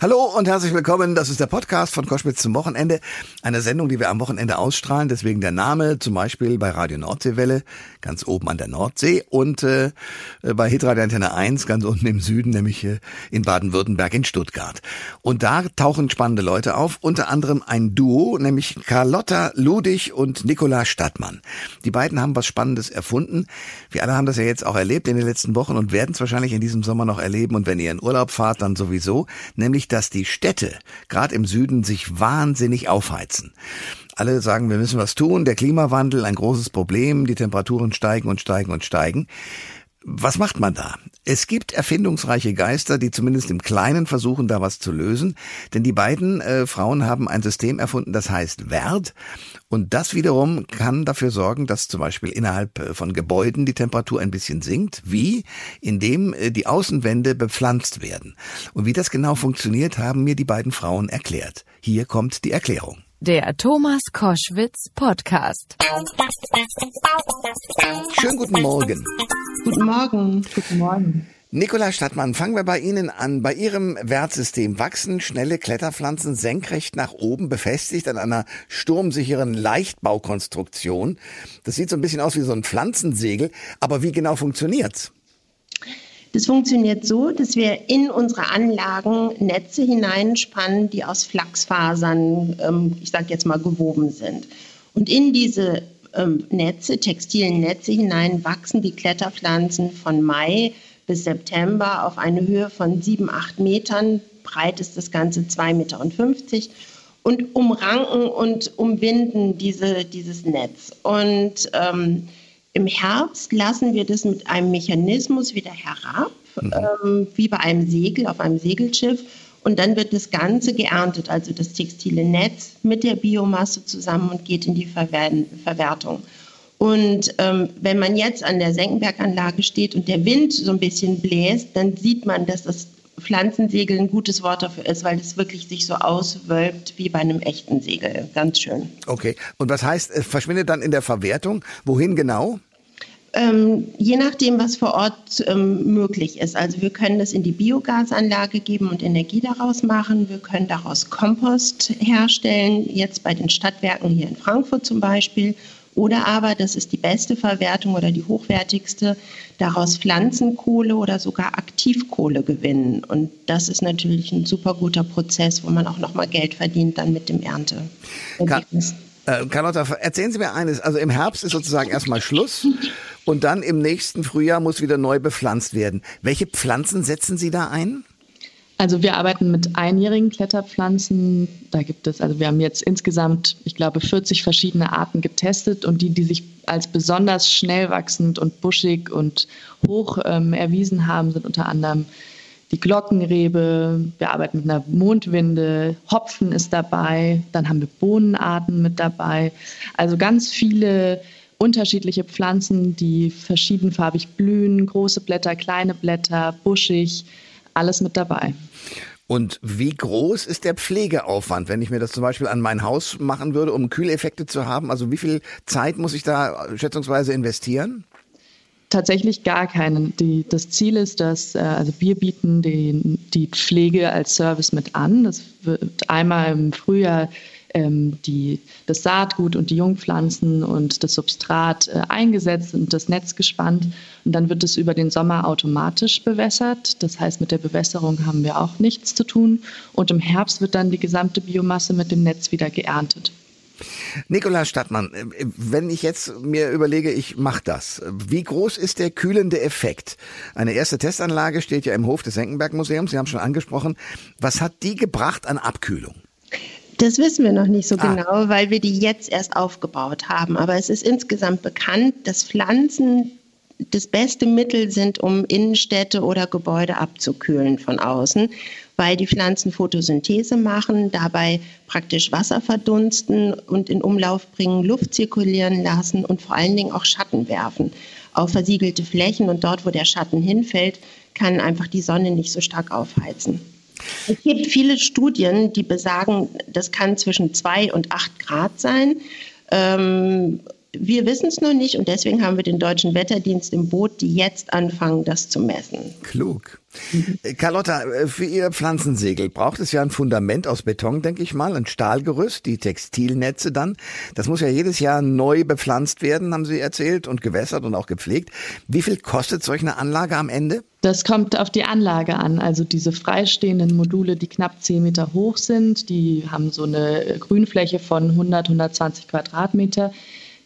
Hallo und herzlich willkommen. Das ist der Podcast von Koschwitz zum Wochenende. Eine Sendung, die wir am Wochenende ausstrahlen. Deswegen der Name zum Beispiel bei Radio Nordseewelle, ganz oben an der Nordsee und äh, bei Hitradio Antenne 1, ganz unten im Süden, nämlich äh, in Baden-Württemberg in Stuttgart. Und da tauchen spannende Leute auf, unter anderem ein Duo, nämlich Carlotta Ludig und Nicola Stadtmann. Die beiden haben was Spannendes erfunden. Wir alle haben das ja jetzt auch erlebt in den letzten Wochen und werden es wahrscheinlich in diesem Sommer noch erleben. Und wenn ihr in Urlaub fahrt, dann sowieso. Nämlich dass die Städte, gerade im Süden, sich wahnsinnig aufheizen. Alle sagen, wir müssen was tun, der Klimawandel ein großes Problem, die Temperaturen steigen und steigen und steigen. Was macht man da? Es gibt erfindungsreiche Geister, die zumindest im Kleinen versuchen, da was zu lösen. Denn die beiden äh, Frauen haben ein System erfunden, das heißt Wert. Und das wiederum kann dafür sorgen, dass zum Beispiel innerhalb äh, von Gebäuden die Temperatur ein bisschen sinkt. Wie? Indem äh, die Außenwände bepflanzt werden. Und wie das genau funktioniert, haben mir die beiden Frauen erklärt. Hier kommt die Erklärung. Der Thomas Koschwitz Podcast. Schönen guten Morgen. Guten Morgen. Guten Morgen. Nikola Stadtmann, fangen wir bei Ihnen an. Bei Ihrem Wertsystem wachsen schnelle Kletterpflanzen senkrecht nach oben, befestigt an einer sturmsicheren Leichtbaukonstruktion. Das sieht so ein bisschen aus wie so ein Pflanzensegel, aber wie genau funktioniert's? Das funktioniert so, dass wir in unsere Anlagen Netze hineinspannen, die aus Flachsfasern, ähm, ich sage jetzt mal, gewoben sind. Und in diese ähm, Netze, textilen Netze hinein, wachsen die Kletterpflanzen von Mai bis September auf eine Höhe von sieben, acht Metern. Breit ist das Ganze 2,50 Meter und umranken und umwinden diese, dieses Netz. Und ähm, im Herbst lassen wir das mit einem Mechanismus wieder herab, mhm. ähm, wie bei einem Segel auf einem Segelschiff. Und dann wird das Ganze geerntet, also das textile Netz mit der Biomasse zusammen und geht in die Verwer Verwertung. Und ähm, wenn man jetzt an der Senckenberganlage steht und der Wind so ein bisschen bläst, dann sieht man, dass das Pflanzensegel ein gutes Wort dafür ist, weil es wirklich sich so auswölbt wie bei einem echten Segel. Ganz schön. Okay. Und was heißt, es verschwindet dann in der Verwertung? Wohin genau? Ähm, je nachdem, was vor Ort ähm, möglich ist. Also wir können das in die Biogasanlage geben und Energie daraus machen. Wir können daraus Kompost herstellen, jetzt bei den Stadtwerken hier in Frankfurt zum Beispiel. Oder aber, das ist die beste Verwertung oder die hochwertigste, daraus Pflanzenkohle oder sogar Aktivkohle gewinnen. Und das ist natürlich ein super guter Prozess, wo man auch nochmal Geld verdient dann mit dem Ernteergebnis. Äh, Carlotta, erzählen Sie mir eines. Also im Herbst ist sozusagen erstmal Schluss und dann im nächsten Frühjahr muss wieder neu bepflanzt werden. Welche Pflanzen setzen Sie da ein? Also wir arbeiten mit einjährigen Kletterpflanzen. Da gibt es, also wir haben jetzt insgesamt, ich glaube, 40 verschiedene Arten getestet und die, die sich als besonders schnell wachsend und buschig und hoch ähm, erwiesen haben, sind unter anderem die Glockenrebe, wir arbeiten mit einer Mondwinde, Hopfen ist dabei, dann haben wir Bohnenarten mit dabei. Also ganz viele unterschiedliche Pflanzen, die verschiedenfarbig blühen, große Blätter, kleine Blätter, buschig, alles mit dabei. Und wie groß ist der Pflegeaufwand, wenn ich mir das zum Beispiel an mein Haus machen würde, um Kühleffekte zu haben? Also wie viel Zeit muss ich da schätzungsweise investieren? Tatsächlich gar keinen. Die, das Ziel ist, dass äh, also wir bieten die, die Pflege als Service mit an. Das wird einmal im Frühjahr ähm, die, das Saatgut und die Jungpflanzen und das Substrat äh, eingesetzt und das Netz gespannt. Und dann wird es über den Sommer automatisch bewässert. Das heißt, mit der Bewässerung haben wir auch nichts zu tun. Und im Herbst wird dann die gesamte Biomasse mit dem Netz wieder geerntet. Nikolaus Stadtmann, äh, wenn ich jetzt mir überlege, ich mache das, wie groß ist der kühlende Effekt? Eine erste Testanlage steht ja im Hof des Senckenberg Museums, Sie haben schon angesprochen. Was hat die gebracht an Abkühlung? Das wissen wir noch nicht so ah. genau, weil wir die jetzt erst aufgebaut haben. Aber es ist insgesamt bekannt, dass Pflanzen das beste Mittel sind, um Innenstädte oder Gebäude abzukühlen von außen, weil die Pflanzen Photosynthese machen, dabei praktisch Wasser verdunsten und in Umlauf bringen, Luft zirkulieren lassen und vor allen Dingen auch Schatten werfen auf versiegelte Flächen. Und dort, wo der Schatten hinfällt, kann einfach die Sonne nicht so stark aufheizen. Es gibt viele Studien, die besagen, das kann zwischen zwei und acht Grad sein. Ähm, wir wissen es noch nicht und deswegen haben wir den Deutschen Wetterdienst im Boot, die jetzt anfangen, das zu messen. Klug. Mhm. Carlotta, äh, für Ihr Pflanzensegel braucht es ja ein Fundament aus Beton, denke ich mal, ein Stahlgerüst, die Textilnetze dann. Das muss ja jedes Jahr neu bepflanzt werden, haben Sie erzählt, und gewässert und auch gepflegt. Wie viel kostet solch eine Anlage am Ende? Das kommt auf die Anlage an. Also diese freistehenden Module, die knapp 10 Meter hoch sind, die haben so eine Grünfläche von 100, 120 Quadratmeter.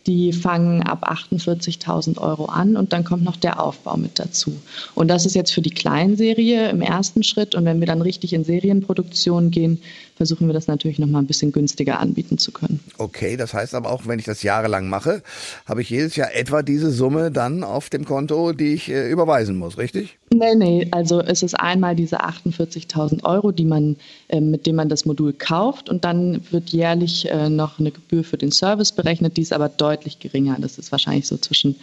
Die fangen ab 48.000 Euro an und dann kommt noch der Aufbau mit dazu. Und das ist jetzt für die Kleinserie im ersten Schritt. Und wenn wir dann richtig in Serienproduktion gehen, versuchen wir das natürlich noch mal ein bisschen günstiger anbieten zu können. Okay, das heißt aber auch, wenn ich das jahrelang mache, habe ich jedes Jahr etwa diese Summe dann auf dem Konto, die ich äh, überweisen muss, richtig? Nee, nee, also es ist einmal diese 48.000 Euro, die man, äh, mit dem man das Modul kauft und dann wird jährlich äh, noch eine Gebühr für den Service berechnet, die ist aber deutlich geringer. Das ist wahrscheinlich so zwischen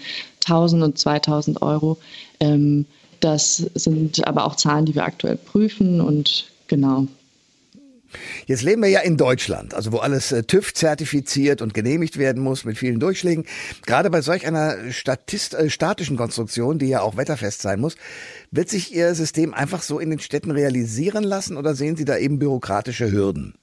1.000 und 2.000 Euro. Ähm, das sind aber auch Zahlen, die wir aktuell prüfen und genau, Jetzt leben wir ja in Deutschland, also wo alles äh, TÜV zertifiziert und genehmigt werden muss mit vielen Durchschlägen. Gerade bei solch einer Statist, äh, statischen Konstruktion, die ja auch wetterfest sein muss, wird sich Ihr System einfach so in den Städten realisieren lassen oder sehen Sie da eben bürokratische Hürden?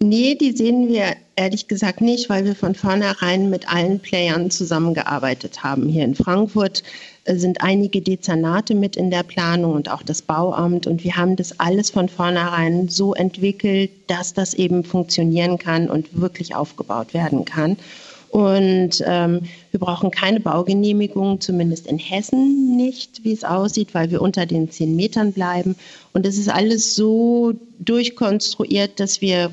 Nee, die sehen wir ehrlich gesagt nicht, weil wir von vornherein mit allen Playern zusammengearbeitet haben. Hier in Frankfurt äh, sind einige Dezernate mit in der Planung und auch das Bauamt. Und wir haben das alles von vornherein so entwickelt, dass das eben funktionieren kann und wirklich aufgebaut werden kann. Und ähm, wir brauchen keine Baugenehmigung, zumindest in Hessen nicht, wie es aussieht, weil wir unter den zehn Metern bleiben. Und es ist alles so durchkonstruiert, dass wir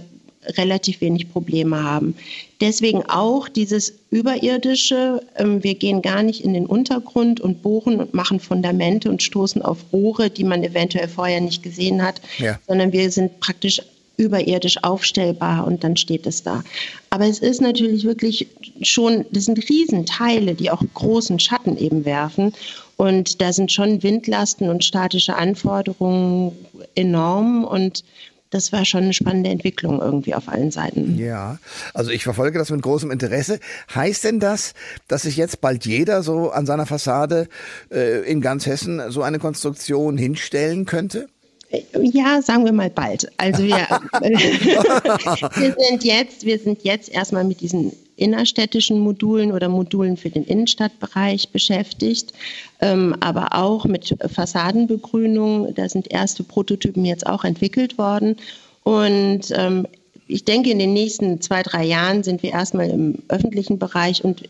relativ wenig Probleme haben. Deswegen auch dieses überirdische, ähm, wir gehen gar nicht in den Untergrund und bohren und machen Fundamente und stoßen auf Rohre, die man eventuell vorher nicht gesehen hat, ja. sondern wir sind praktisch überirdisch aufstellbar und dann steht es da. Aber es ist natürlich wirklich schon, das sind Riesenteile, die auch großen Schatten eben werfen. Und da sind schon Windlasten und statische Anforderungen enorm und das war schon eine spannende Entwicklung irgendwie auf allen Seiten. Ja, also ich verfolge das mit großem Interesse. Heißt denn das, dass sich jetzt bald jeder so an seiner Fassade äh, in ganz Hessen so eine Konstruktion hinstellen könnte? Ja, sagen wir mal bald. Also wir, wir sind jetzt, wir sind jetzt erstmal mit diesen innerstädtischen Modulen oder Modulen für den Innenstadtbereich beschäftigt, ähm, aber auch mit Fassadenbegrünung. Da sind erste Prototypen jetzt auch entwickelt worden. Und ähm, ich denke, in den nächsten zwei, drei Jahren sind wir erstmal im öffentlichen Bereich und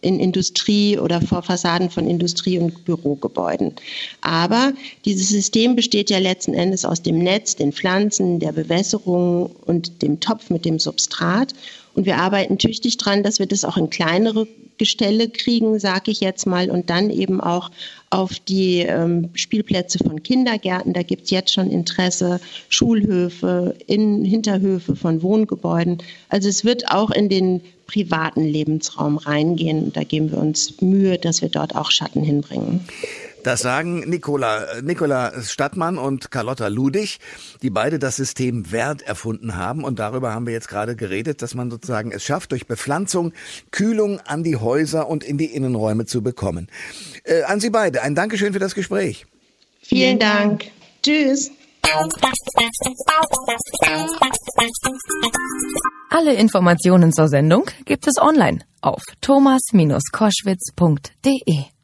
in Industrie oder vor Fassaden von Industrie- und Bürogebäuden. Aber dieses System besteht ja letzten Endes aus dem Netz, den Pflanzen, der Bewässerung und dem Topf mit dem Substrat. Und wir arbeiten tüchtig dran, dass wir das auch in kleinere Gestelle kriegen, sage ich jetzt mal, und dann eben auch auf die ähm, Spielplätze von Kindergärten. Da gibt es jetzt schon Interesse, Schulhöfe, in Hinterhöfe von Wohngebäuden. Also es wird auch in den privaten Lebensraum reingehen. Da geben wir uns Mühe, dass wir dort auch Schatten hinbringen. Das sagen Nicola, Nicola Stadtmann und Carlotta Ludig, die beide das System Wert erfunden haben. Und darüber haben wir jetzt gerade geredet, dass man sozusagen es schafft, durch Bepflanzung Kühlung an die Häuser und in die Innenräume zu bekommen. Äh, an Sie beide, ein Dankeschön für das Gespräch. Vielen Dank. Tschüss. Alle Informationen zur Sendung gibt es online auf thomas-koschwitz.de.